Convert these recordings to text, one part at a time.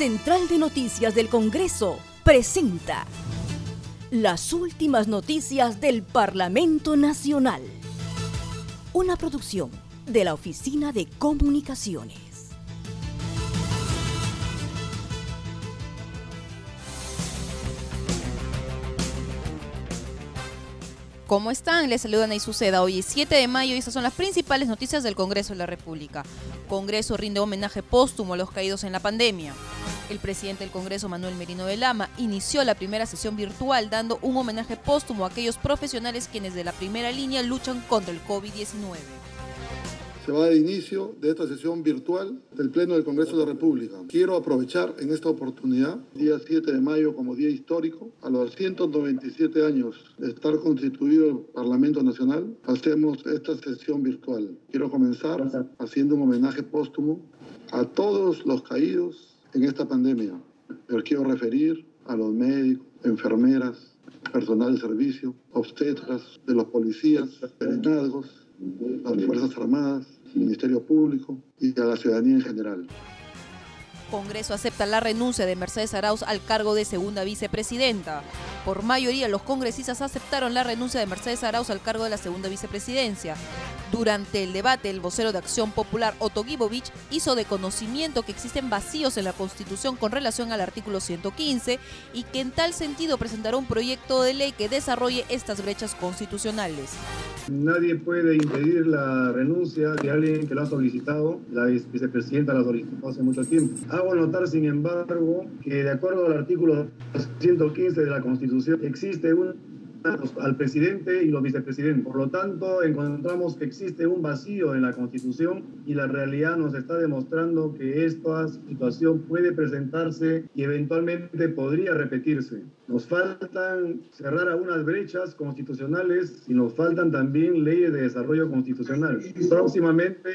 Central de Noticias del Congreso presenta las últimas noticias del Parlamento Nacional. Una producción de la Oficina de Comunicaciones. ¿Cómo están? Les saludan y Suceda. Hoy es 7 de mayo y estas son las principales noticias del Congreso de la República. Congreso rinde homenaje póstumo a los caídos en la pandemia. El presidente del Congreso, Manuel Merino de Lama, inició la primera sesión virtual dando un homenaje póstumo a aquellos profesionales quienes de la primera línea luchan contra el COVID-19 se va a dar inicio de esta sesión virtual del Pleno del Congreso de la República. Quiero aprovechar en esta oportunidad, día 7 de mayo como día histórico, a los 197 años de estar constituido el Parlamento Nacional, hacemos esta sesión virtual. Quiero comenzar haciendo un homenaje póstumo a todos los caídos en esta pandemia. Pero quiero referir a los médicos, enfermeras, personal de servicio, obstetras, de los policías, serenazgos, las Fuerzas Armadas, Ministerio Público y a la ciudadanía en general. Congreso acepta la renuncia de Mercedes Arauz al cargo de segunda vicepresidenta. Por mayoría, los congresistas aceptaron la renuncia de Mercedes Arauz al cargo de la segunda vicepresidencia. Durante el debate, el vocero de Acción Popular, Otto Gibovich, hizo de conocimiento que existen vacíos en la Constitución con relación al artículo 115 y que en tal sentido presentará un proyecto de ley que desarrolle estas brechas constitucionales. Nadie puede impedir la renuncia de alguien que lo ha solicitado. La vicepresidenta la solicitó hace mucho tiempo. Hago notar, sin embargo, que de acuerdo al artículo 115 de la Constitución existe un al presidente y los vicepresidentes. Por lo tanto, encontramos que existe un vacío en la Constitución y la realidad nos está demostrando que esta situación puede presentarse y eventualmente podría repetirse. Nos faltan cerrar algunas brechas constitucionales y nos faltan también leyes de desarrollo constitucional. Próximamente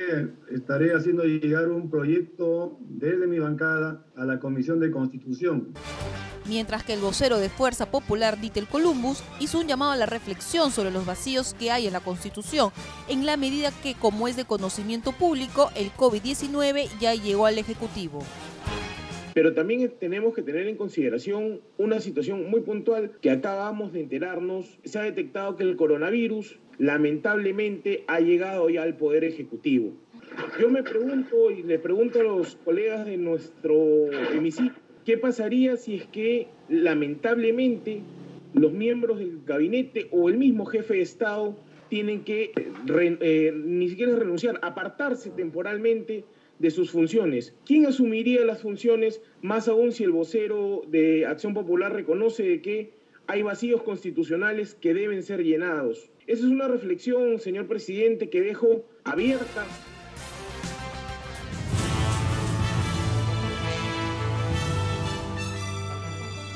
estaré haciendo llegar un proyecto desde mi bancada a la Comisión de Constitución mientras que el vocero de Fuerza Popular, Dittel Columbus, hizo un llamado a la reflexión sobre los vacíos que hay en la Constitución, en la medida que, como es de conocimiento público, el COVID-19 ya llegó al Ejecutivo. Pero también tenemos que tener en consideración una situación muy puntual que acabamos de enterarnos. Se ha detectado que el coronavirus lamentablemente ha llegado ya al Poder Ejecutivo. Yo me pregunto y le pregunto a los colegas de nuestro hemiciclo, ¿Qué pasaría si es que lamentablemente los miembros del gabinete o el mismo jefe de Estado tienen que eh, ni siquiera renunciar, apartarse temporalmente de sus funciones? ¿Quién asumiría las funciones, más aún si el vocero de Acción Popular reconoce que hay vacíos constitucionales que deben ser llenados? Esa es una reflexión, señor presidente, que dejo abierta